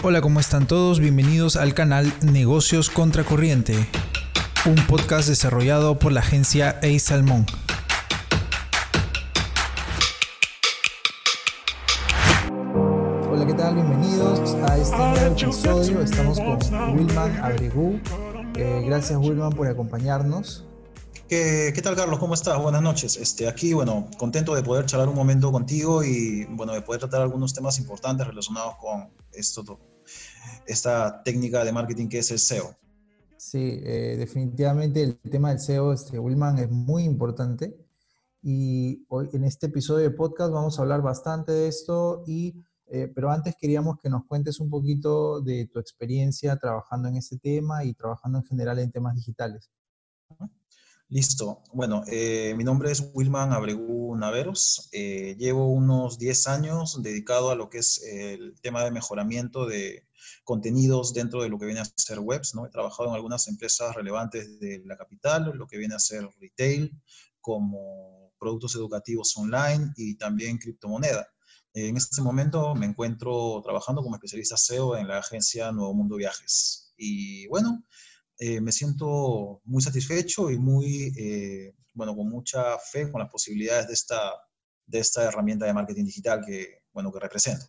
Hola, ¿cómo están todos? Bienvenidos al canal Negocios Contracorriente, un podcast desarrollado por la agencia A Salmón. Hola, ¿qué tal? Bienvenidos a este nuevo episodio. Estamos con Wilman Abregú. Eh, gracias, Wilman, por acompañarnos. ¿Qué, tal, Carlos? ¿Cómo estás? Buenas noches. Este, aquí, bueno, contento de poder charlar un momento contigo y, bueno, de poder tratar algunos temas importantes relacionados con esto, esta técnica de marketing que es el SEO. Sí, eh, definitivamente el tema del SEO, este, Wilman, es muy importante. Y hoy en este episodio de podcast vamos a hablar bastante de esto, y, eh, pero antes queríamos que nos cuentes un poquito de tu experiencia trabajando en este tema y trabajando en general en temas digitales. Listo. Bueno, eh, mi nombre es Wilman Abregu Naveros. Eh, llevo unos 10 años dedicado a lo que es el tema de mejoramiento de contenidos dentro de lo que viene a ser webs. ¿no? He trabajado en algunas empresas relevantes de la capital, lo que viene a ser retail, como productos educativos online y también criptomoneda. En este momento me encuentro trabajando como especialista SEO en la agencia Nuevo Mundo Viajes. Y bueno, eh, me siento muy satisfecho y muy, eh, bueno, con mucha fe con las posibilidades de esta, de esta herramienta de marketing digital que, bueno, que represento.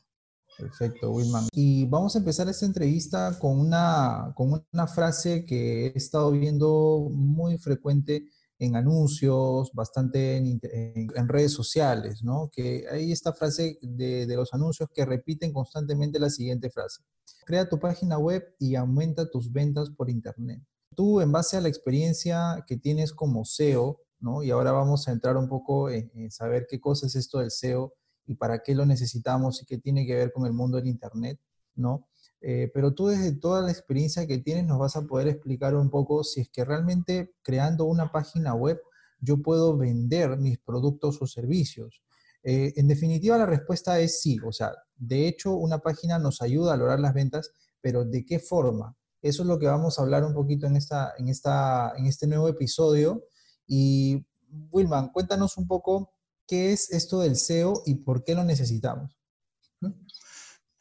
Perfecto, Wilman. Y vamos a empezar esta entrevista con una, con una frase que he estado viendo muy frecuente en anuncios, bastante en, redes sociales, ¿no? Que hay esta frase de, los anuncios que repiten constantemente la siguiente frase. Crea tu página web y aumenta tus ventas por Internet. Tú, en base a la experiencia que tienes como SEO, ¿no? Y ahora vamos a entrar un poco en, en saber qué cosa es esto del SEO y para qué lo necesitamos y qué tiene que ver con el mundo del Internet, ¿no? Eh, pero tú desde toda la experiencia que tienes nos vas a poder explicar un poco si es que realmente creando una página web yo puedo vender mis productos o servicios. Eh, en definitiva, la respuesta es sí. O sea, de hecho, una página nos ayuda a lograr las ventas, pero ¿de qué forma? Eso es lo que vamos a hablar un poquito en, esta, en, esta, en este nuevo episodio. Y Wilman, cuéntanos un poco qué es esto del SEO y por qué lo necesitamos.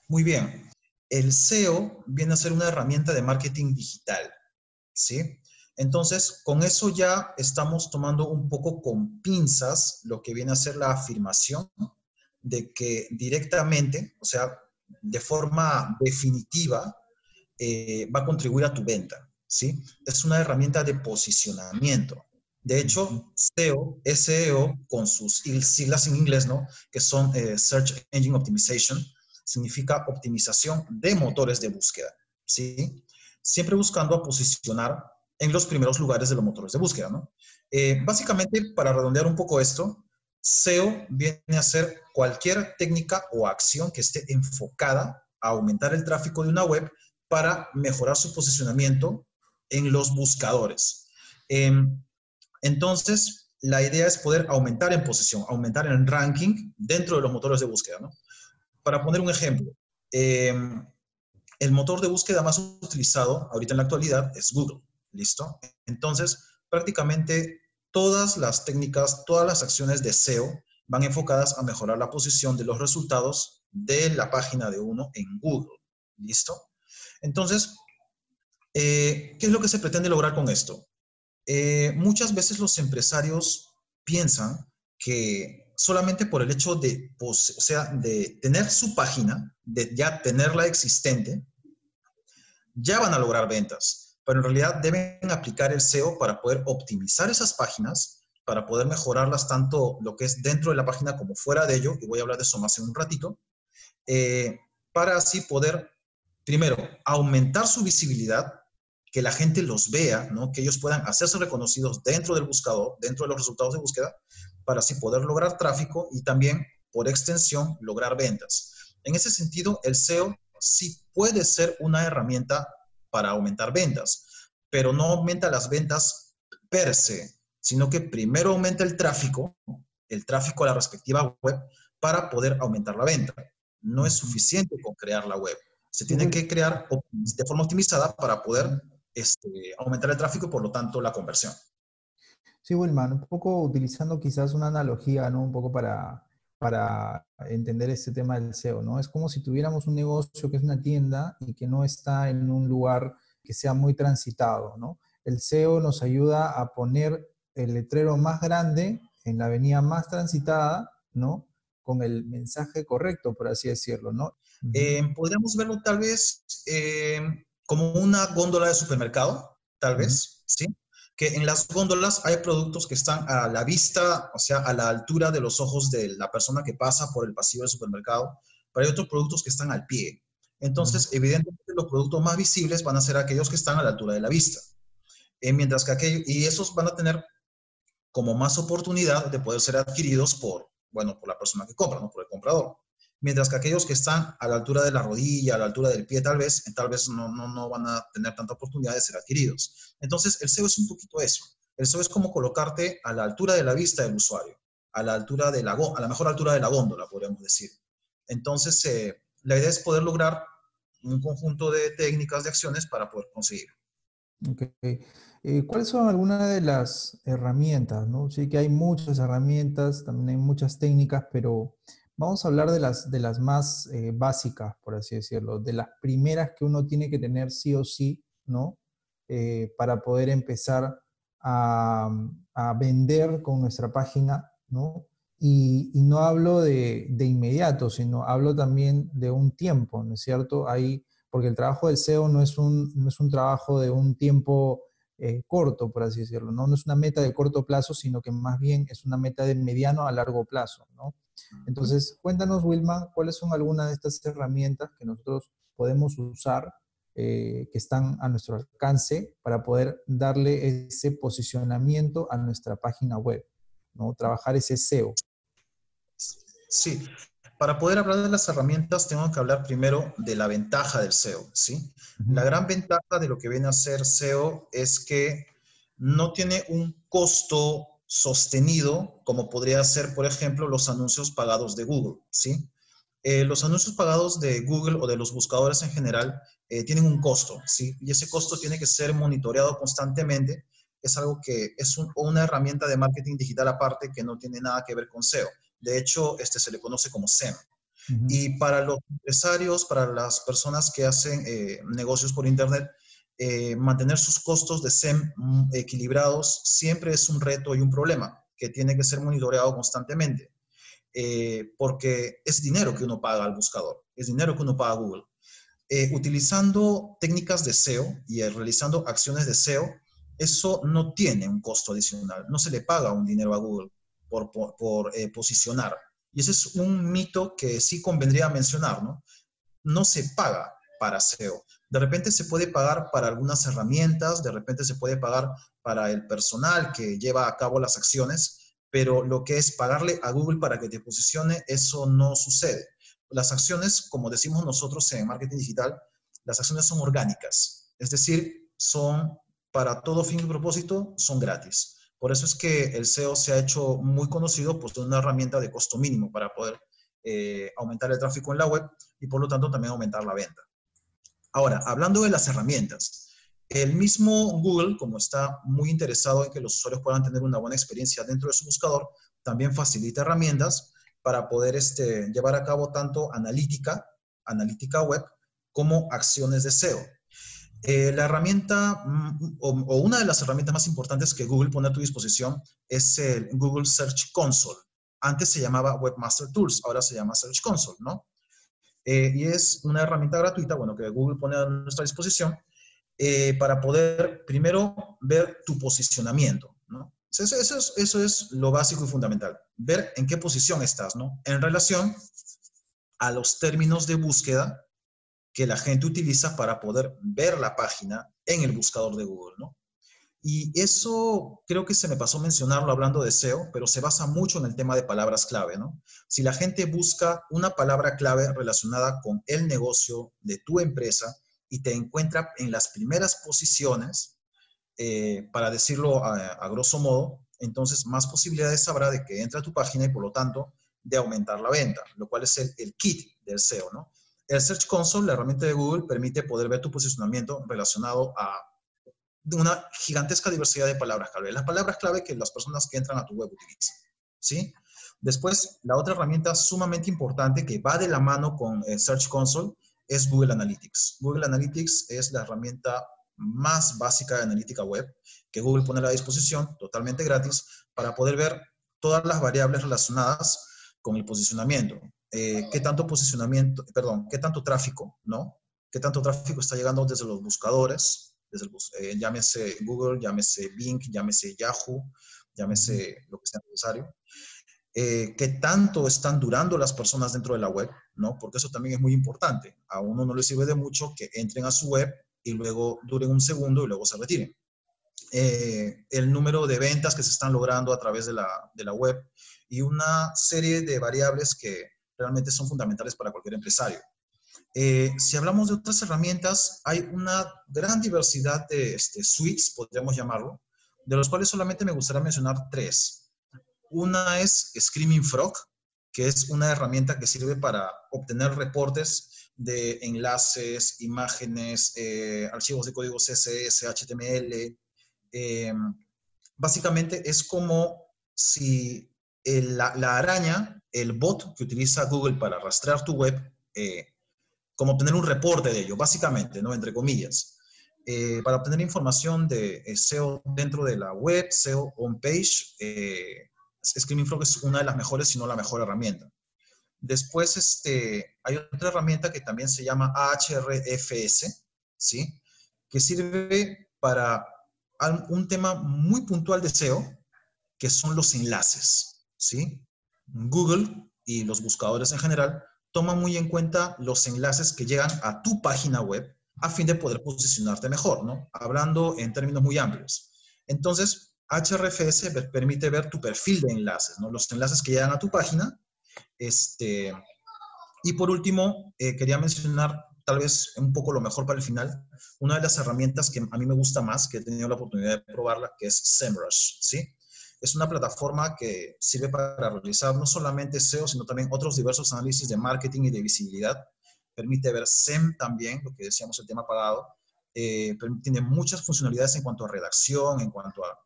Muy bien el SEO viene a ser una herramienta de marketing digital, ¿sí? Entonces, con eso ya estamos tomando un poco con pinzas lo que viene a ser la afirmación de que directamente, o sea, de forma definitiva, eh, va a contribuir a tu venta, ¿sí? Es una herramienta de posicionamiento. De hecho, SEO, SEO, con sus siglas en inglés, ¿no? Que son eh, Search Engine Optimization, significa optimización de motores de búsqueda, ¿sí? Siempre buscando a posicionar en los primeros lugares de los motores de búsqueda, ¿no? Eh, básicamente, para redondear un poco esto, SEO viene a ser cualquier técnica o acción que esté enfocada a aumentar el tráfico de una web para mejorar su posicionamiento en los buscadores. Em, entonces, la idea es poder aumentar en posición, aumentar en ranking dentro de los motores de búsqueda, ¿no? Para poner un ejemplo, eh, el motor de búsqueda más utilizado ahorita en la actualidad es Google. ¿Listo? Entonces, prácticamente todas las técnicas, todas las acciones de SEO van enfocadas a mejorar la posición de los resultados de la página de uno en Google. ¿Listo? Entonces, eh, ¿qué es lo que se pretende lograr con esto? Eh, muchas veces los empresarios piensan que solamente por el hecho de, tener su página, de ya tenerla existente, ya van a lograr ventas. Pero en realidad deben aplicar el SEO para poder optimizar esas páginas, para poder mejorarlas tanto lo que es dentro de la página como fuera de ello, y voy a hablar de eso más en un ratito, eh, para así poder, primero, aumentar su visibilidad, que la gente los vea, ¿no? que ellos puedan hacerse reconocidos dentro del buscador, dentro de los resultados de búsqueda, para así poder lograr tráfico y también, por extensión, lograr ventas. En ese sentido, el SEO sí puede ser una herramienta para aumentar ventas, pero no aumenta las ventas per se, sino que primero aumenta el tráfico, el tráfico a la respectiva web, para poder aumentar la venta. No es suficiente con crear la web. Se tiene que crear de forma optimizada para poder este, aumentar el tráfico y por lo tanto la conversión. Sí, Wilman, un poco utilizando quizás una analogía, ¿no? Un poco para, para entender este tema del SEO, ¿no? Es como si tuviéramos un negocio que es una tienda y que no está en un lugar que sea muy transitado, ¿no? El SEO nos ayuda a poner el letrero más grande en la avenida más transitada, ¿no? Con el mensaje correcto, por así decirlo, ¿no? Eh, podríamos verlo tal vez eh, como una góndola de supermercado, tal vez, ¿sí? Que en las góndolas hay productos que están a la vista, o sea, a la altura de los ojos de la persona que pasa por el pasillo del supermercado, pero hay otros productos que están al pie. Entonces, evidentemente, los productos más visibles van a ser aquellos que están a la altura de la vista. Eh, mientras que aquellos, y esos van a tener como más oportunidad de poder ser adquiridos por, bueno, por la persona que compra, ¿no? Por el comprador mientras que aquellos que están a la altura de la rodilla, a la altura del pie, tal vez, tal vez no, no, no van a tener tanta oportunidad de ser adquiridos. Entonces, el SEO es un poquito eso. El SEO es como colocarte a la altura de la vista del usuario, a la altura de la, a la mejor altura de la góndola, podríamos decir. Entonces, eh, la idea es poder lograr un conjunto de técnicas, de acciones para poder conseguirlo. Okay. Eh, ¿Cuáles son algunas de las herramientas? ¿no? Sí que hay muchas herramientas, también hay muchas técnicas, pero Vamos a hablar de las, de las más eh, básicas, por así decirlo, de las primeras que uno tiene que tener sí o sí, ¿no? Eh, para poder empezar a, vender con nuestra página, ¿no? Y, no hablo de, inmediato, sino hablo también de un tiempo, ¿no es cierto? Ahí, porque el trabajo del SEO no es un, no es un trabajo de un tiempo eh, corto, por así decirlo, ¿no? No es una meta de corto plazo, sino que más bien es una meta de mediano a largo plazo, ¿no? Entonces, cuéntanos, Wilma, cuáles son algunas de estas herramientas que nosotros podemos usar, eh, que están a nuestro alcance para poder darle ese posicionamiento a nuestra página web, ¿no? Trabajar ese SEO. Sí, para poder hablar de las herramientas tengo que hablar primero de la ventaja del SEO, ¿sí? La gran ventaja de lo que viene a ser SEO es que no tiene un costo sostenido, como podría ser, por ejemplo, los anuncios pagados de Google, ¿sí? Eh, los anuncios pagados de Google o de los buscadores en general eh, tienen un costo, ¿sí? Y ese costo tiene que ser monitoreado constantemente. Es algo que es una herramienta de marketing digital aparte que no tiene nada que ver con SEO. De hecho, este se le conoce como SEM. Y para los empresarios, para las personas que hacen eh, negocios por Internet, eh, mantener sus costos de SEM mm, equilibrados siempre es un reto y un problema que tiene que ser monitoreado constantemente, eh, porque es dinero que uno paga al buscador, es dinero que uno paga a Google. Eh, utilizando técnicas de SEO y realizando acciones de SEO, eso no tiene un costo adicional, no se le paga un dinero a Google por, por posicionar. Y ese es un mito que sí convendría mencionar, ¿no? No se paga para SEO. De repente se puede pagar para algunas herramientas, de repente se puede pagar para el personal que lleva a cabo las acciones, pero lo que es pagarle a Google para que te posicione, eso no sucede. Las acciones, como decimos nosotros en marketing digital, las acciones son orgánicas, es decir, son para todo fin y propósito, son gratis. Por eso es que el SEO se ha hecho muy conocido pues, una herramienta de costo mínimo para poder eh, aumentar el tráfico en la web y por lo tanto también aumentar la venta. Ahora, hablando de las herramientas, el mismo Google, como está muy interesado en que los usuarios puedan tener una buena experiencia dentro de su buscador, también facilita herramientas para poder este, llevar a cabo tanto analítica, analítica web, como acciones de SEO. Eh, la herramienta mm, o, o, una de las herramientas más importantes que Google pone a tu disposición es el Google Search Console. Antes se llamaba Webmaster Tools, ahora se llama Search Console, ¿no? Eh, y es una herramienta gratuita, bueno, que Google pone a nuestra disposición eh, para poder primero ver tu posicionamiento, ¿no? Eso, eso, es, eso es lo básico y fundamental, ver en qué posición estás, ¿no? En relación a los términos de búsqueda que la gente utiliza para poder ver la página en el buscador de Google, ¿no? Y eso creo que se me pasó mencionarlo hablando de SEO, pero se basa mucho en el tema de palabras clave, ¿no? Si la gente busca una palabra clave relacionada con el negocio de tu empresa y te encuentra en las primeras posiciones, eh, para decirlo a, grosso modo, entonces más posibilidades habrá de que entre a tu página y por lo tanto de aumentar la venta, lo cual es el, el kit del SEO, ¿no? El Search Console, la herramienta de Google, permite poder ver tu posicionamiento relacionado a una gigantesca diversidad de palabras clave. Las palabras clave que las personas que entran a tu web utilizan. ¿Sí? Después, la otra herramienta sumamente importante que va de la mano con eh, Search Console es Google Analytics. Google Analytics es la herramienta más básica de analítica web que Google pone a disposición totalmente gratis para poder ver todas las variables relacionadas con el posicionamiento. Eh, qué tanto posicionamiento, perdón, qué tanto tráfico, ¿no? Qué tanto tráfico está llegando desde los buscadores, desde el, eh, llámese Google, llámese Bing, llámese Yahoo, llámese lo que sea necesario. Eh, qué tanto están durando las personas dentro de la web, ¿no? Porque eso también es muy importante. A uno no le sirve de mucho que entren a su web y luego duren un segundo y luego se retiren. Eh, el número de ventas que se están logrando a través de la, de la web y una serie de variables que realmente son fundamentales para cualquier empresario. Eh, si hablamos de otras herramientas, hay una gran diversidad de este, suites, podríamos llamarlo, de los cuales solamente me gustaría mencionar tres. Una es Screaming Frog, que es una herramienta que sirve para obtener reportes de enlaces, imágenes, eh, archivos de código CSS, HTML, eh, básicamente es como si la, araña, el bot que utiliza Google para rastrear tu web, eh, como obtener un reporte de ello, básicamente, ¿no? Entre comillas. Eh, para obtener información de SEO dentro de la web, SEO on page, Screaming Frog es una de las mejores, si no la mejor herramienta. Después este, hay otra herramienta que también se llama Ahrefs, ¿sí? Que sirve para un tema muy puntual de SEO, que son los enlaces, ¿sí? Google y los buscadores en general toman muy en cuenta los enlaces que llegan a tu página web a fin de poder posicionarte mejor, ¿no? Hablando en términos muy amplios. Entonces, HRFS permite ver tu perfil de enlaces, ¿no? Los enlaces que llegan a tu página. Este, y por último, eh, quería mencionar tal vez un poco lo mejor para el final, una de las herramientas que a mí me gusta más, que he tenido la oportunidad de probarla, que es SEMrush, ¿sí? Es una plataforma que sirve para realizar no solamente SEO, sino también otros diversos análisis de marketing y de visibilidad. Permite ver SEM también, lo que decíamos el tema pagado. Eh, tiene muchas funcionalidades en cuanto a redacción, en cuanto a,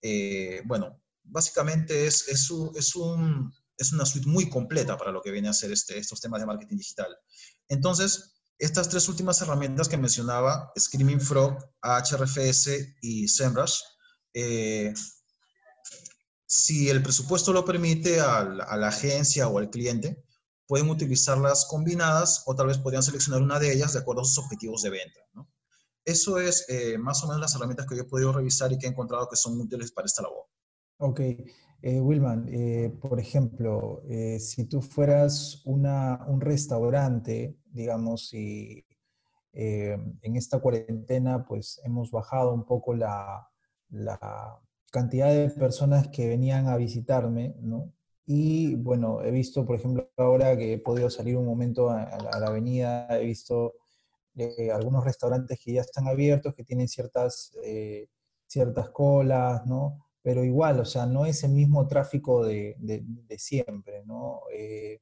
eh, bueno, básicamente es, es, es, un, es una suite muy completa para lo que viene a ser este, estos temas de marketing digital. Entonces, estas tres últimas herramientas que mencionaba, Screaming Frog, HRFS y SEMrush, eh, si el presupuesto lo permite a la, agencia o al cliente, pueden utilizarlas combinadas o tal vez podrían seleccionar una de ellas de acuerdo a sus objetivos de venta. Eso es eh, más o menos las herramientas que yo he podido revisar y que he encontrado que son útiles para esta labor. Ok. Eh, Wilman, eh, por ejemplo, si tú fueras un restaurante, digamos, y en esta cuarentena, pues hemos bajado un poco la, cantidad de personas que venían a visitarme, ¿no? Y bueno, he visto, por ejemplo, ahora que he podido salir un momento a, la, avenida, he visto algunos restaurantes que ya están abiertos, que tienen ciertas, ciertas colas, ¿no? pero igual, o sea, no es el mismo tráfico de, siempre, ¿no? Eh,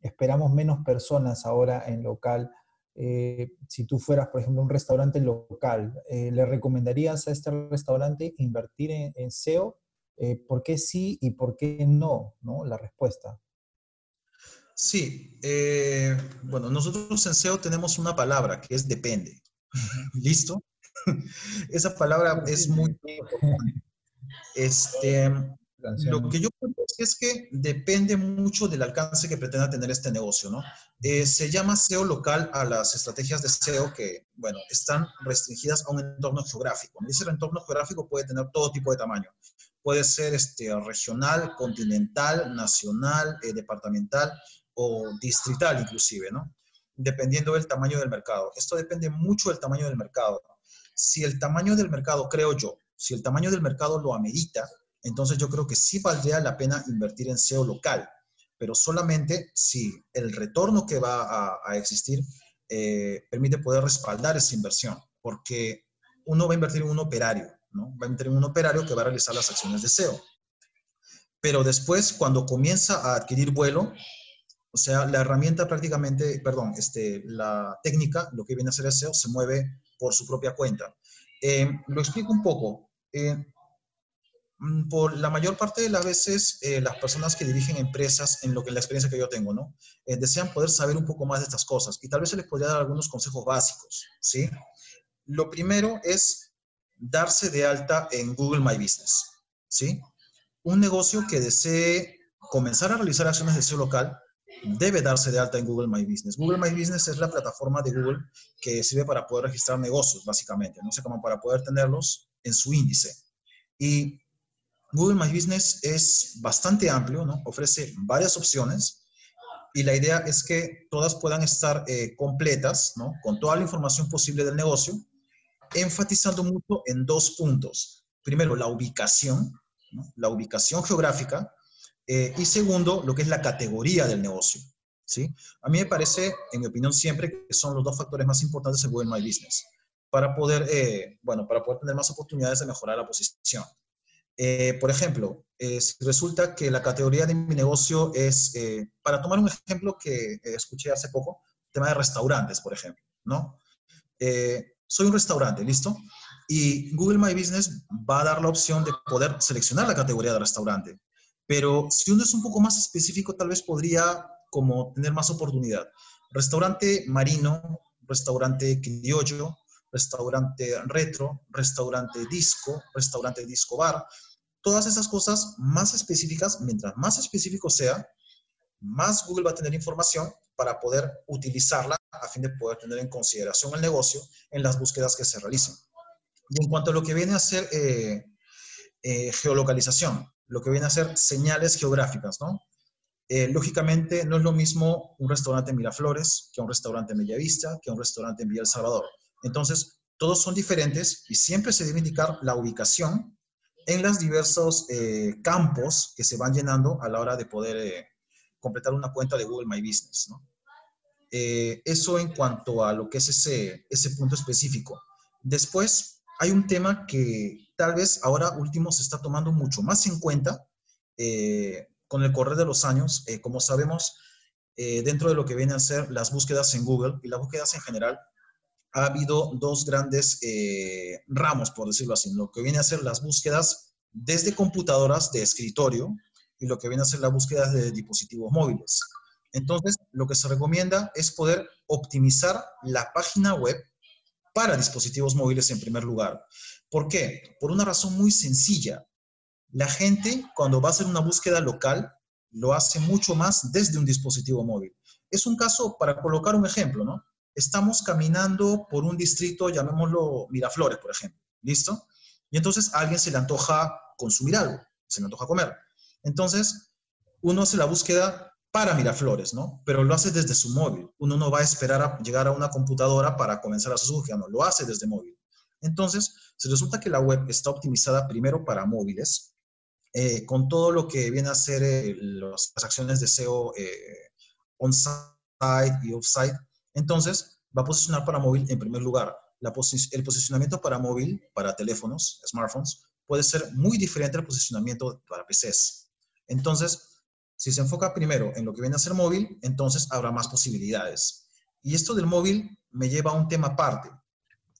esperamos menos personas ahora en local. Eh, si tú fueras, por ejemplo, un restaurante local, eh, ¿le recomendarías a este restaurante invertir en, SEO? ¿Por qué sí y por qué no? ¿no? La respuesta. Sí, bueno, nosotros en SEO tenemos una palabra que es depende. ¿Listo? Esa palabra es muy este, lo que yo creo es que depende mucho del alcance que pretenda tener este negocio, ¿no? Eh, se llama SEO local a las estrategias de SEO que, bueno, están restringidas a un entorno geográfico. Ese entorno geográfico puede tener todo tipo de tamaño. Puede ser este, regional, continental, nacional, eh, departamental o distrital inclusive, ¿no? Dependiendo del tamaño del mercado. Esto depende mucho del tamaño del mercado. Si el tamaño del mercado, creo yo, si el tamaño del mercado lo amerita, entonces yo creo que sí valdría la pena invertir en SEO local, pero solamente si el retorno que va a, existir eh, permite poder respaldar esa inversión, porque uno va a invertir en un operario, ¿no? Va a invertir en un operario que va a realizar las acciones de SEO. Pero después, cuando comienza a adquirir vuelo, o sea, la herramienta prácticamente, perdón, este, la técnica, lo que viene a hacer el SEO, se mueve por su propia cuenta. Eh, lo explico un poco. Eh, por la mayor parte de las veces, eh, las personas que dirigen empresas, en lo que la experiencia que yo tengo, ¿no? Eh, desean poder saber un poco más de estas cosas y tal vez se les podría dar algunos consejos básicos, ¿sí? Lo primero es darse de alta en Google My Business, ¿sí? Un negocio que desee comenzar a realizar acciones de SEO local debe darse de alta en Google My Business. Google My Business es la plataforma de Google que sirve para poder registrar negocios, básicamente, no sé, cómo para poder tenerlos en su índice. Y Google My Business es bastante amplio, ¿no? Ofrece varias opciones y la idea es que todas puedan estar eh, completas, ¿no? Con toda la información posible del negocio, enfatizando mucho en dos puntos. Primero, la ubicación, la ubicación geográfica, eh, y segundo, lo que es la categoría del negocio. ¿sí? A mí me parece, en mi opinión, siempre que son los dos factores más importantes en Google My Business para poder, eh, bueno, para poder tener más oportunidades de mejorar la posición. Eh, por ejemplo, si resulta que la categoría de mi negocio es, para tomar un ejemplo que escuché hace poco, tema de restaurantes, por ejemplo, ¿no? soy un restaurante, ¿listo? Y Google My Business va a dar la opción de poder seleccionar la categoría de restaurante. Pero si uno es un poco más específico, tal vez podría como tener más oportunidad. Restaurante marino, restaurante criollo, restaurante retro, restaurante disco, restaurante disco bar. Todas esas cosas más específicas, mientras más específico sea, más Google va a tener información para poder utilizarla a fin de poder tener en consideración el negocio en las búsquedas que se realicen. Y en cuanto a lo que viene a ser eh, eh, geolocalización, lo que viene a ser señales geográficas, ¿no? Eh, lógicamente, no es lo mismo un restaurante en Miraflores que un restaurante en Bellavista, que un restaurante en Villa El Salvador. Entonces, todos son diferentes y siempre se debe indicar la ubicación en los diversos eh, campos que se van llenando a la hora de poder eh, completar una cuenta de Google My Business. ¿no? eso en cuanto a lo que es ese, ese punto específico. Después, hay un tema que tal vez ahora último se está tomando mucho más en cuenta eh, con el correr de los años. Eh, como sabemos, eh, dentro de lo que vienen a ser las búsquedas en Google y las búsquedas en general, ha habido dos grandes ramos, por decirlo así, lo que viene a ser las búsquedas desde computadoras de escritorio y lo que viene a ser las búsquedas de dispositivos móviles. Entonces, lo que se recomienda es poder optimizar la página web para dispositivos móviles en primer lugar. ¿Por qué? Por una razón muy sencilla. La gente cuando va a hacer una búsqueda local lo hace mucho más desde un dispositivo móvil. Es un caso para colocar un ejemplo, ¿no? Estamos caminando por un distrito, llamémoslo Miraflores, por ejemplo. ¿Listo? Y entonces a alguien se le antoja consumir algo, se le antoja comer. Entonces, uno hace la búsqueda para Miraflores, ¿no? Pero lo hace desde su móvil. Uno no va a esperar a llegar a una computadora para comenzar a su búsqueda, no, lo hace desde móvil. Entonces, se resulta que la web está optimizada primero para móviles, eh, con todo lo que viene a ser eh, las acciones de SEO eh, on-site y off-site. Entonces, va a posicionar para móvil en primer lugar. el posicionamiento para móvil, para teléfonos, smartphones, puede ser muy diferente al posicionamiento para PCs. Entonces, si se enfoca primero en lo que viene a ser móvil, entonces habrá más posibilidades. Y esto del móvil me lleva a un tema aparte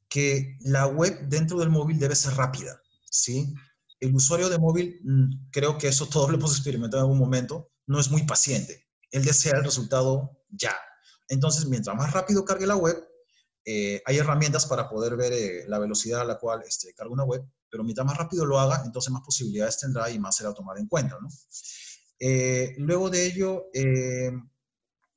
que la web dentro del móvil debe ser rápida, ¿sí? El usuario de móvil, mm, creo que eso todos lo hemos experimentado en algún momento, no es muy paciente. Él desea el resultado ya. Entonces, mientras más rápido cargue la web, eh, hay herramientas para poder ver eh, la velocidad a la cual este, carga una web, pero mientras más rápido lo haga, entonces más posibilidades tendrá y más será tomar en cuenta. Eh, luego de ello,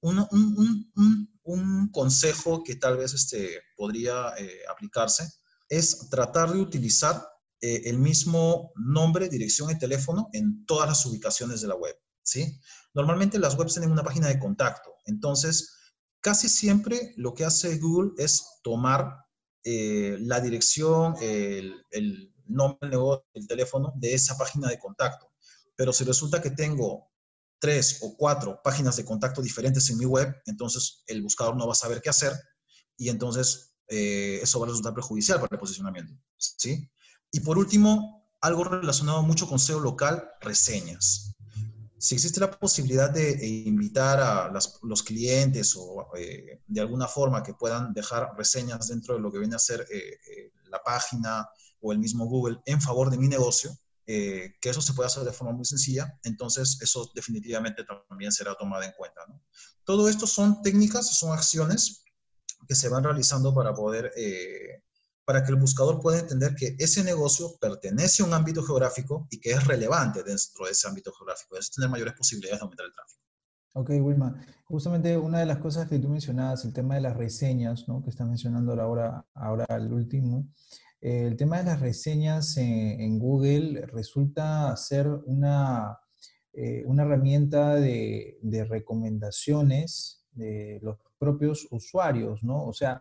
un, un consejo que tal vez este, podría aplicarse es tratar de utilizar el mismo nombre, dirección y teléfono en todas las ubicaciones de la web. ¿sí? Normalmente las webs tienen una página de contacto, entonces casi siempre lo que hace Google es tomar eh, la dirección, el, el nombre, el teléfono de esa página de contacto. Pero si resulta que tengo tres o cuatro páginas de contacto diferentes en mi web, entonces el buscador no va a saber qué hacer y entonces eh, eso va a resultar perjudicial para el posicionamiento. ¿sí? Y por último, algo relacionado mucho con SEO local, reseñas. Si existe la posibilidad de eh, invitar a los clientes o eh, de alguna forma que puedan dejar reseñas dentro de lo que viene a ser la página o el mismo Google en favor de mi negocio, eh, que eso se puede hacer de forma muy sencilla, entonces eso definitivamente también será tomado en cuenta. Todo esto son técnicas, son acciones que se van realizando para poder, eh, para que el buscador pueda entender que ese negocio pertenece a un ámbito geográfico y que es relevante dentro de ese ámbito geográfico, es tener mayores posibilidades de aumentar el tráfico. Ok, Wilma. Justamente una de las cosas que tú mencionabas, el tema de las reseñas, ¿no? que estás mencionando ahora, ahora el último, eh, el tema de las reseñas en, Google resulta ser una, eh, una herramienta de, de, recomendaciones de los propios usuarios, ¿no? O sea,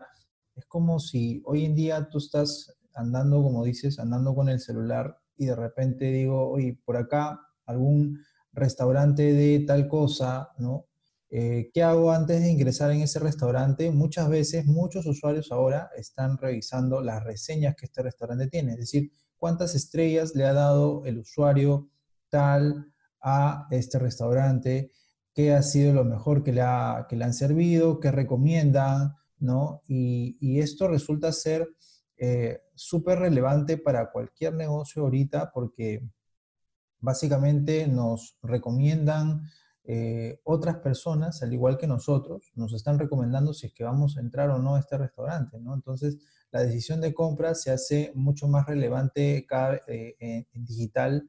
es como si hoy en día tú estás andando, como dices, andando con el celular y de repente digo, oye, por acá algún restaurante de tal cosa, ¿no? Eh, ¿Qué hago antes de ingresar en ese restaurante? Muchas veces, muchos usuarios ahora están revisando las reseñas que este restaurante tiene, es decir, cuántas estrellas le ha dado el usuario tal a este restaurante, qué ha sido lo mejor que le, que le han servido, qué recomiendan, Y, esto resulta ser eh, súper relevante para cualquier negocio ahorita porque básicamente nos recomiendan eh, otras personas, al igual que nosotros, nos están recomendando si es que vamos a entrar o no a este restaurante, ¿no? Entonces, la decisión de compra se hace mucho más relevante cada, eh, digital,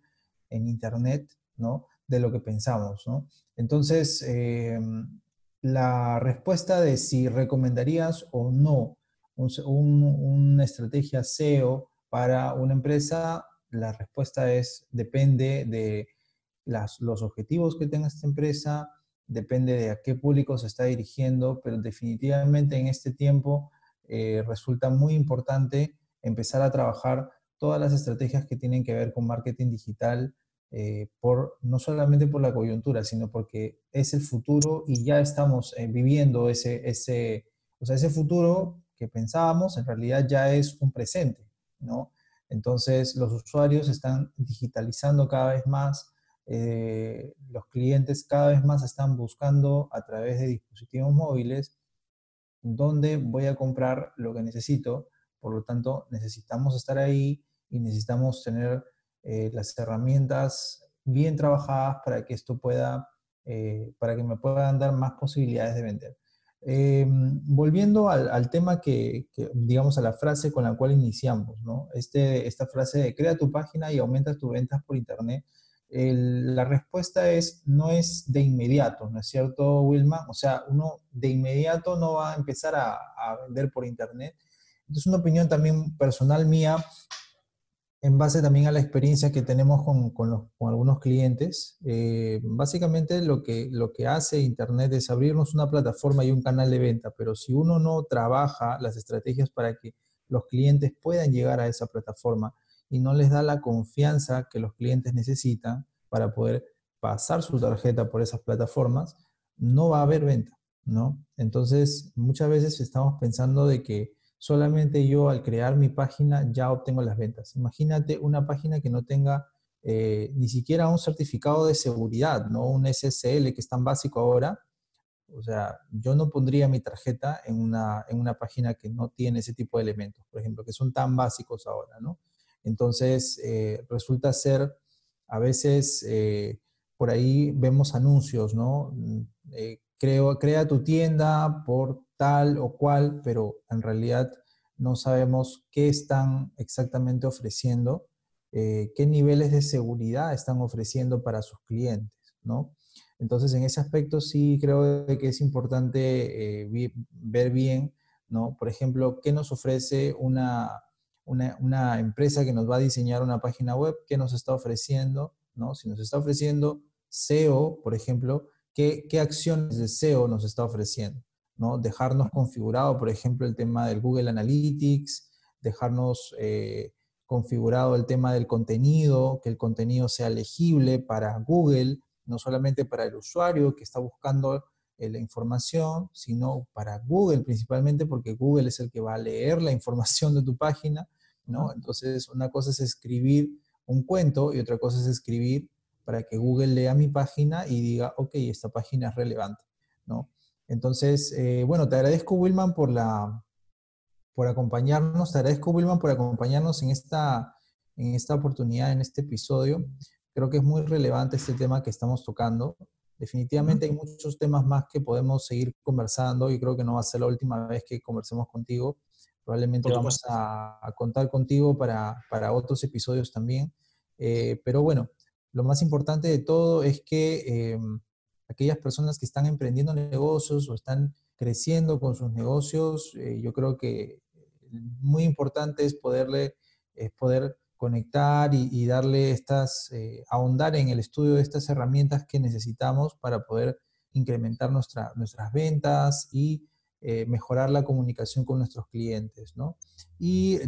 en Internet, ¿no? De lo que pensamos, ¿no? Entonces, em, la respuesta de si recomendarías o no una estrategia SEO para una empresa la respuesta es, depende de los objetivos que tenga esta empresa, depende de a qué público se está dirigiendo, pero definitivamente en este tiempo eh, resulta muy importante empezar a trabajar todas las estrategias que tienen que ver con marketing digital, eh, por, no solamente por la coyuntura, sino porque es el futuro y ya estamos eh, viviendo ese, ese, o sea, ese futuro que pensábamos en realidad ya es un presente, ¿no? Entonces, los usuarios están digitalizando cada vez más, eh, los clientes cada vez más están buscando a través de dispositivos móviles dónde voy a comprar lo que necesito. Por lo tanto, necesitamos estar ahí y necesitamos tener eh, las herramientas bien trabajadas para que esto pueda, eh, para que me puedan dar más posibilidades de vender. Eh, volviendo al, tema que, digamos, a la frase con la cual iniciamos, ¿no? Este, esta frase de crea tu página y aumenta tus ventas por Internet. la respuesta es, no es de inmediato, ¿no es cierto, Wilma? O sea, uno de inmediato no va a empezar a, a vender por Internet. Entonces, una opinión también personal mía, en base también a la experiencia que tenemos con, con, algunos clientes, eh, básicamente lo que, lo que hace Internet es abrirnos una plataforma y un canal de venta, pero si uno no trabaja las estrategias para que los clientes puedan llegar a esa plataforma y no les da la confianza que los clientes necesitan para poder pasar su tarjeta por esas plataformas, no va a haber venta, ¿no? Entonces, muchas veces estamos pensando de que solamente yo al crear mi página ya obtengo las ventas. Imagínate una página que no tenga eh, ni siquiera un certificado de seguridad, ¿no? Un SSL que es tan básico ahora. O sea, yo no pondría mi tarjeta en una, en una página que no tiene ese tipo de elementos, por ejemplo, que son tan básicos ahora, ¿no? Entonces, eh, resulta ser, a veces, eh, por ahí vemos anuncios, ¿no? Mm, creo, crea tu tienda por tal o cual, pero en realidad no sabemos qué están exactamente ofreciendo, eh, qué niveles de seguridad están ofreciendo para sus clientes, ¿no? Entonces, en ese aspecto sí creo que es importante eh, ver bien, ¿no? Por ejemplo, qué nos ofrece una, una, empresa que nos va a diseñar una página web, qué nos está ofreciendo, ¿no? Si nos está ofreciendo SEO, por ejemplo, ¿qué, qué acciones de SEO nos está ofreciendo? ¿No? Dejarnos configurado, por ejemplo, el tema del Google Analytics, dejarnos eh, configurado el tema del contenido, que el contenido sea legible para Google, no solamente para el usuario que está buscando eh, la información, sino para Google principalmente, porque Google es el que va a leer la información de tu página, ¿no? Entonces, una cosa es escribir un cuento y otra cosa es escribir para que Google lea mi página y diga, ok, esta página es relevante, ¿no? Entonces, eh, bueno, te agradezco, Wilman, por, la, por acompañarnos. Te agradezco, Wilman, por acompañarnos en esta, en esta oportunidad, en este episodio. Creo que es muy relevante este tema que estamos tocando. Definitivamente hay muchos temas más que podemos seguir conversando y creo que no va a ser la última vez que conversemos contigo. Probablemente vamos a, contar contigo para, para, otros episodios también. Eh, pero bueno, lo más importante de todo es que em, aquellas personas que están emprendiendo negocios o están creciendo con sus negocios, eh, yo creo que muy importante es poderle, es poder conectar y, darle estas, eh, ahondar en el estudio de estas herramientas que necesitamos para poder incrementar nuestra, nuestras ventas y eh, mejorar la comunicación con nuestros clientes, ¿no? Y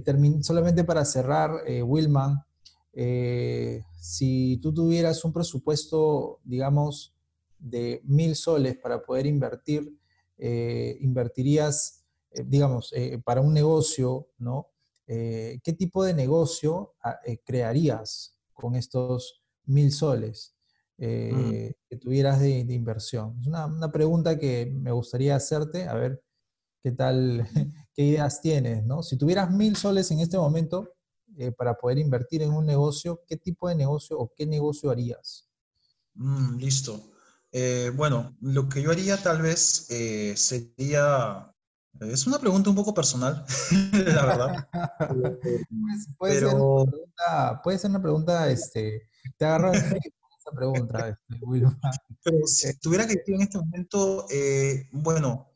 solamente para cerrar, eh, Wilman, si tú tuvieras un presupuesto, digamos, de mil soles para poder invertir, invertirías, digamos, para un negocio, ¿no? Eh, ¿qué tipo de negocio ah, eh, crearías con estos mil soles mm. eh, que tuvieras de, inversión? Es una, pregunta que me gustaría hacerte, a ver qué tal, qué ideas tienes, ¿no? Si tuvieras mil soles en este momento para poder invertir en un negocio, ¿qué tipo de negocio o qué negocio harías? Mm, listo. Bueno, lo que yo haría tal vez sería es una pregunta un poco personal, la verdad. Pues, puede, ser una pregunta, puede ser una pregunta, este, te agarro esa pregunta, este, Pero si eh, tuviera que decir en este momento, eh, bueno,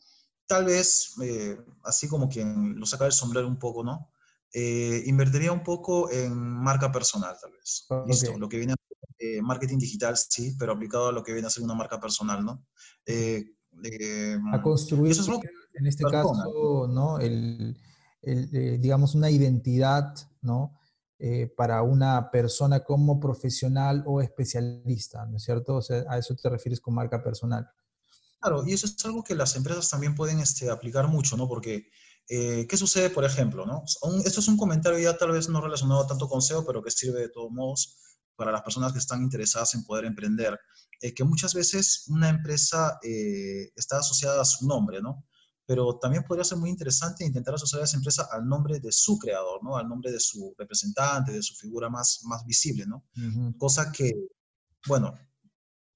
tal vez, eh, así como quien lo saca del sombrero un poco, ¿no? invertiría un poco en marca personal, tal vez. Listo, lo que viene a ser marketing digital, sí, pero aplicado a lo que viene a ser una marca personal, ¿no? a construir. Eso es lo que en este caso, ¿no? El, eh, digamos, una identidad, ¿no? Eh, para una persona como profesional o especialista, ¿no es cierto? O sea, a eso te refieres con marca personal. Claro, y eso es algo que las empresas también pueden este, aplicar mucho, ¿no? Porque, eh, ¿qué sucede, por ejemplo, ¿no? esto es un comentario ya tal vez no relacionado tanto con SEO, pero que sirve de todos modos para las personas que están interesadas en poder emprender, que muchas veces una empresa está asociada a su nombre, ¿no? pero también podría ser muy interesante intentar asociar a esa empresa al nombre de su creador, ¿no? Al nombre de su representante, de su figura más, más visible, ¿no? Cosa que, bueno,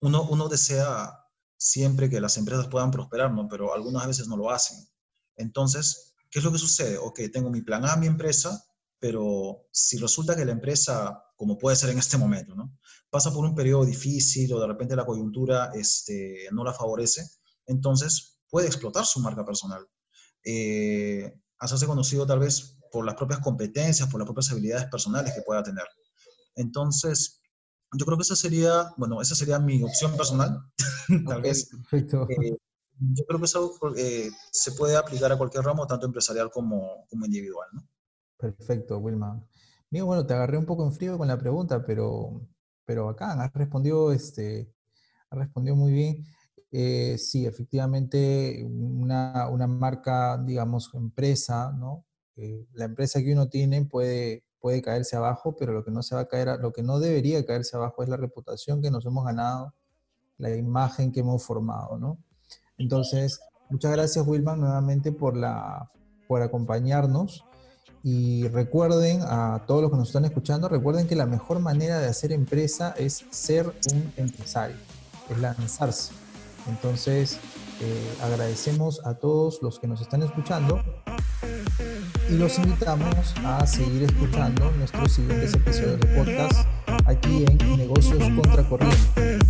uno, uno desea siempre que las empresas puedan prosperar, ¿no? Pero algunas veces no lo hacen. Entonces, ¿qué es lo que sucede? Ok, tengo mi plan A, mi empresa, pero si resulta que la empresa, como puede ser en este momento, ¿no? Pasa por un periodo difícil o de repente la coyuntura este, no la favorece, entonces puede explotar su marca personal. Eh, hacerse conocido tal vez por las propias competencias, por las propias habilidades personales que pueda tener. Entonces, yo creo que esa sería, bueno, esa sería mi opción personal, tal vez. Perfecto. Eh, yo creo que eso eh, se puede aplicar a cualquier ramo, tanto empresarial como, como individual, ¿no? Perfecto, Wilma. Bien, bueno, te agarré un poco en frío con la pregunta, pero, pero acá has respondido, este, has respondido muy bien. Eh, sí, efectivamente, una, una, marca, digamos, empresa, ¿no? Eh, la empresa que uno tiene puede, puede caerse abajo, pero lo que no se va a caer, lo que no debería caerse abajo es la reputación que nos hemos ganado, la imagen que hemos formado, ¿no? Entonces, muchas gracias, Wilman, nuevamente por, la, por acompañarnos. Y recuerden, a todos los que nos están escuchando, recuerden que la mejor manera de hacer empresa es ser un empresario, es lanzarse. Entonces, eh, agradecemos a todos los que nos están escuchando y los invitamos a seguir escuchando nuestros siguientes episodios de podcast aquí en Negocios Contra Contracorriente.